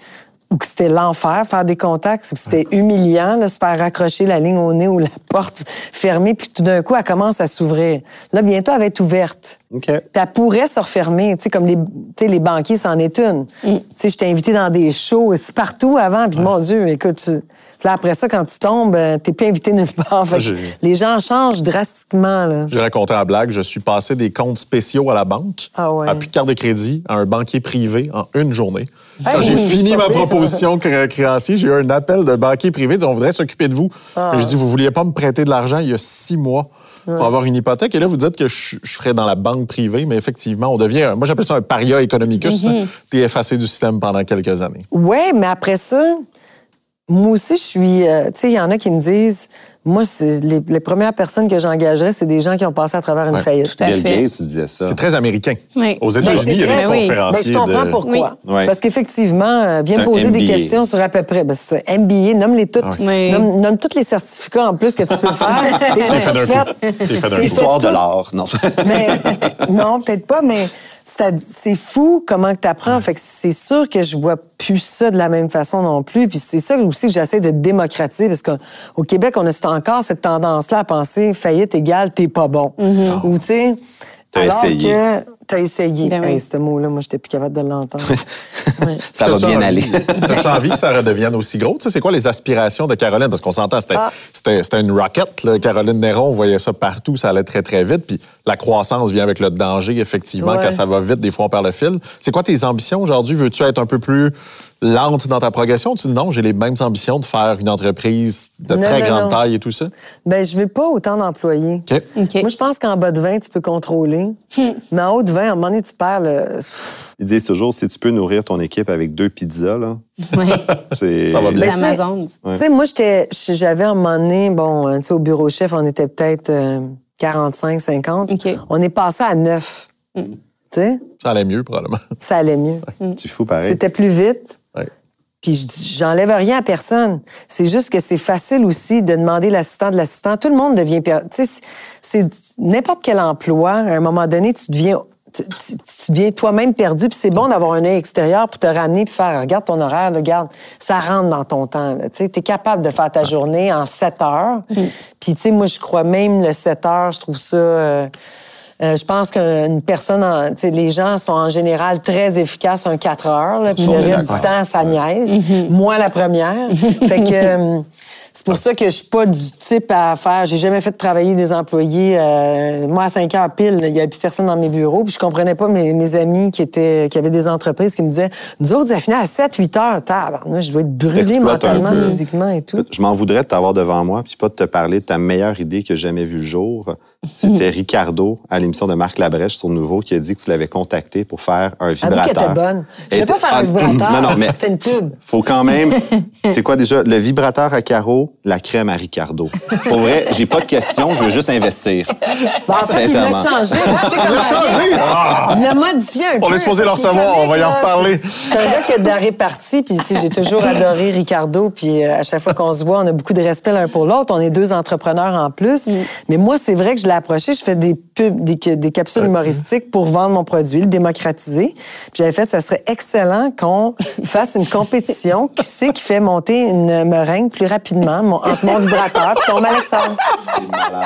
ou que c'était l'enfer faire des contacts, ou que c'était humiliant là, se faire raccrocher la ligne au nez ou la porte fermée, puis tout d'un coup elle commence à s'ouvrir. Là bientôt elle va être ouverte. OK. Puis elle pourrait se refermer, tu sais, comme les, tu sais, les banquiers, c'en est une. Tu sais, je t'ai invité dans des shows, c'est partout avant, puis mon Dieu, écoute, tu- puis là, après ça, quand tu tombes, euh, t'es plus invité nulle part. Fait que les gens changent drastiquement. J'ai raconté en blague, je suis passé des comptes spéciaux à la banque, Ah ouais. à plus de carte de crédit, à un banquier privé en une journée. Quand j'ai oui, fini ma proposition cré- créancier, j'ai eu un appel d'un banquier privé disant on voudrait s'occuper de vous. Ah. Je dis vous vouliez pas me prêter de l'argent il y a six mois pour avoir une hypothèque? Et là vous dites que je, je ferais dans la banque privée, mais effectivement on devient, un- moi j'appelle ça un paria economicus. Mm-hmm. T'es effacé du système pendant quelques années. Ouais, mais après ça, moi aussi, je suis. euh, tu sais, il y en a qui me disent, moi, c'est les, les premières personnes que j'engagerais, c'est des gens qui ont passé à travers une Ouais, faillite. Tout à Bill fait. Gates, tu disais ça. C'est très américain. Oui. Aux Ben, États-Unis, il y a des Ben oui. conférenciers Ben, je comprends de- pourquoi. Oui. Parce qu'effectivement, euh, viens C'est me un poser des questions sur à peu près. Ben, c'est un MBA, nomme-les toutes. Oui. Nomme, nomme tous les certificats en plus que tu peux faire. T'es fait d'un coup. T'es fait d'un T'es coup. Histoire de l'art. Non. Mais, non, peut-être pas, mais C'est fou comment que t'apprends. Fait que c'est sûr que je vois plus ça de la même façon non plus. Puis c'est ça aussi que j'essaie de démocratiser parce qu'au Québec, on a encore cette tendance-là à penser faillite égale t'es pas bon. Ou tu sais. T'as essayé. que t'as essayé. Ben oui. Hey, ce mot-là, moi, j'étais plus capable de l'entendre. Ouais. Ça va bien aller. T'as-tu envie que ça redevienne aussi gros? Tu sais, c'est quoi les aspirations de Caroline? Parce qu'on s'entend, c'était Ah. c'était- c'était une rocket. là. Caroline Néron, on voyait ça partout, ça allait très, très vite. Puis la croissance vient avec le danger, effectivement. Ouais. Quand ça va vite, des fois, on perd le fil. C'est quoi tes ambitions aujourd'hui? Veux-tu être un peu plus lente dans ta progression? Tu dis non, j'ai les mêmes ambitions de faire une entreprise de Non, très non, grande non. taille et tout ça? Ben, je veux pas autant d'employés. OK. OK. Moi, je pense qu'en bas de 20, tu peux contrôler. Mais en haut de 20, à un moment donné, tu perds le... Ils disent toujours, si tu peux nourrir ton équipe avec deux pizzas, là, c'est... Ça va bien. Ouais. Tu sais, moi, j'étais, j'avais à un moment donné, bon, euh, tu sais, au bureau chef, on était peut-être euh, 45, 50. OK. On est passé à 9. Tu sais, Ça allait mieux, probablement. ça allait mieux. Tu fous pareil. C'était plus vite. Puis je dis- j'enlève rien à personne. C'est juste que c'est facile aussi de demander l'assistant de l'assistant. Tout le monde devient... Tu sais, c'est- n'importe quel emploi, à un moment donné, tu deviens... Tu, tu- tu deviens toi-même perdu, puis c'est bon d'avoir un œil extérieur pour te ramener puis faire regarde ton horaire, là, regarde, ça rentre dans ton temps. Tu es capable de faire ta journée en 7 heures. Puis tu sais, moi je crois même le 7 heures, je trouve ça euh, euh, je pense qu'une personne, en- tu sais, les gens sont en général très efficaces un 4 heures, là, puis le reste du temps, ça niaise. Moi, la première. fait que euh, c'est pour ça que je suis pas du type à faire. J'ai jamais fait travailler des employés. euh, moi, à 5 heures pile, il y avait plus personne dans mes bureaux, puis je comprenais pas mes, mes amis qui étaient qui avaient des entreprises qui me disaient nous autres, ça finit à 7 8 heures. Tabarnouche, je dois être brûlé mentalement, physiquement et tout. Je m'en voudrais de t'avoir devant moi, puis pas de te parler de ta meilleure idée que j'ai jamais vue le jour. C'était Ricardo à l'émission de Marc Labrèche sur Nouveau qui a dit que tu l'avais contacté pour faire un Elle dit qu'elle vibrateur. était bonne. Je Elle voulais pas faire un vibrateur. Non, non, mais C'était une pub. faut quand même. C'est quoi déjà? Le vibrateur à carreaux, la crème à Ricardo. Pour vrai, j'ai pas de questions, je veux juste investir. Bon, en fait, il l'a Sincèrement. changé. Tu sais comment changé? Ah! Il l'a modifié un peu. On est supposé le Parce qu'il recevoir, est on va y en reparler. C'est un gars qui a de la répartie, puis tu sais, j'ai toujours adoré Ricardo, puis euh, à chaque fois qu'on se voit, on a beaucoup de respect l'un pour l'autre. On est deux entrepreneurs en plus. Mais moi, c'est vrai que je l'ai approché, je fais des pubs, des, des capsules humoristiques pour vendre mon produit, le démocratiser. Puis j'avais fait, ça serait excellent qu'on fasse une compétition. Qui c'est qui fait monter une meringue plus rapidement? Mon- entre mon vibrateur et ton Alexandre?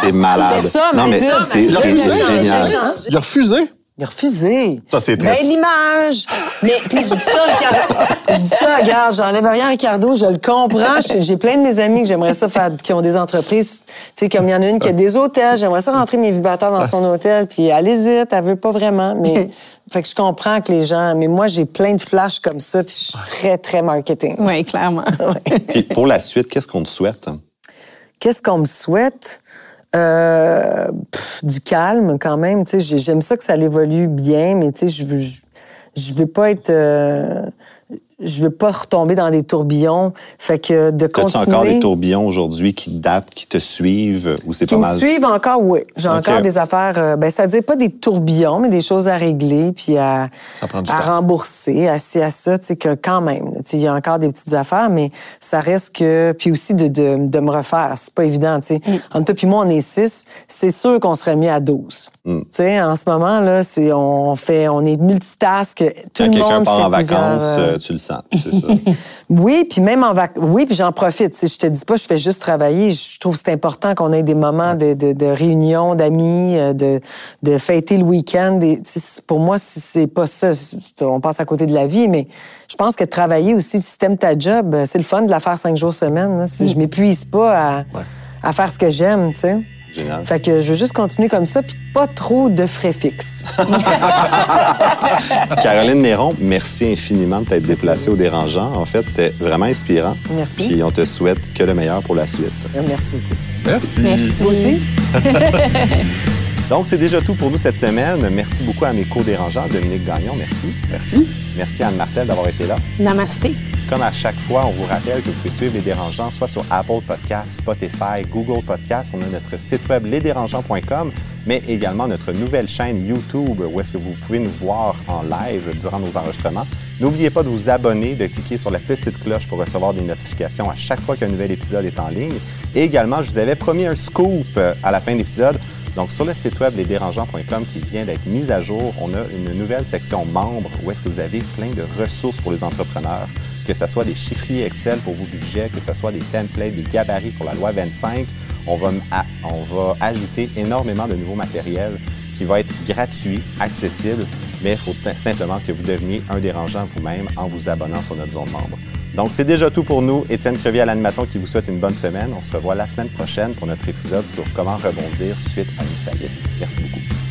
T'es malade. C'était ça, non, mais mais ça, c'est mais c'est génial. Il a refusé. Il a refusé. Ça, c'est Ben, triste. l'image. Mais, puis je dis ça, Ricardo. Je dis ça, regarde, j'enlève rien à Ricardo, je le comprends. J'ai plein de mes amis que j'aimerais ça faire, qui ont des entreprises. Tu sais, comme il y en a une qui a des hôtels, j'aimerais ça rentrer mes vibrateurs dans son hôtel, puis elle hésite, elle veut pas vraiment. Mais, fait que je comprends que les gens, mais moi, j'ai plein de flashs comme ça, puis je suis très, très marketing. Oui, clairement. Puis pour la suite, qu'est-ce qu'on te souhaite? Qu'est-ce qu'on me souhaite? Euh, du calme quand même. J'aime ça que ça évolue bien, mais je veux, je veux pas être, euh, je veux pas retomber dans des tourbillons. Fait que de continuer. encore des tourbillons aujourd'hui qui datent, qui te suivent, ou c'est qui pas me mal? suivent encore, oui. J'ai encore des affaires, euh, ben ça dit pas des tourbillons, mais des choses à régler, puis à, rembourser, à ci, à ça, tu sais, que quand même, tu sais, il y a encore des petites affaires, mais ça reste que, puis aussi de, de, de me refaire, c'est pas évident, tu sais. Mm. Entre toi puis moi, on est six, c'est sûr qu'on serait mis à 12. Mm. Tu sais, en ce moment, là, c'est, on fait, on est multitask, tout Quand le quelqu'un monde part fait en vacances, euh, euh, tu le sens, c'est ça. oui, puis même en vac... Oui, puis j'en profite. Si je te dis pas, je fais juste travailler. Je trouve que c'est important qu'on ait des moments de, de, de réunion, d'amis, euh, de, de fêter le week-end. Et, pour moi, si c'est pas ça. On passe à côté de la vie, mais je pense que travailler aussi, si t'aimes ta job, euh, c'est le fun de la faire cinq jours semaine. là. Si je m'épuise pas à, à faire ce que j'aime, tu sais. Génial. Fait que je veux juste continuer comme ça, puis pas trop de frais fixes. Caroline Néron, merci infiniment de t'être déplacée au dérangeant. En fait, c'était vraiment inspirant. Merci. Puis on te souhaite que le meilleur pour la suite. Merci beaucoup. Merci. Merci. Vous aussi? Donc, c'est déjà tout pour nous cette semaine. Merci beaucoup à mes co-dérangeants. Dominique Gagnon, merci. Merci. Merci à Anne Martel d'avoir été là. Namasté. Comme à chaque fois, on vous rappelle que vous pouvez suivre Les Dérangeants soit sur Apple Podcasts, Spotify, Google Podcasts. On a notre site web lesdérangeants.com, mais également notre nouvelle chaîne YouTube où est-ce que vous pouvez nous voir en live durant nos enregistrements. N'oubliez pas de vous abonner, de cliquer sur la petite cloche pour recevoir des notifications à chaque fois qu'un nouvel épisode est en ligne. Et également, je vous avais promis un scoop à la fin de l'épisode. Donc, sur le site web lesdérangeants.com qui vient d'être mis à jour, on a une nouvelle section membres où est-ce que vous avez plein de ressources pour les entrepreneurs, que ce soit des chiffriers Excel pour vos budgets, que ce soit des templates, des gabarits pour la loi 25. On va, on va ajouter énormément de nouveaux matériels qui va être gratuit, accessible, mais il faut simplement que vous deveniez un dérangeant vous-même en vous abonnant sur notre zone membre. Donc, c'est déjà tout pour nous. Étienne Crevier à l'animation qui vous souhaite une bonne semaine. On se revoit la semaine prochaine pour notre épisode sur comment rebondir suite à une faillite. Merci beaucoup.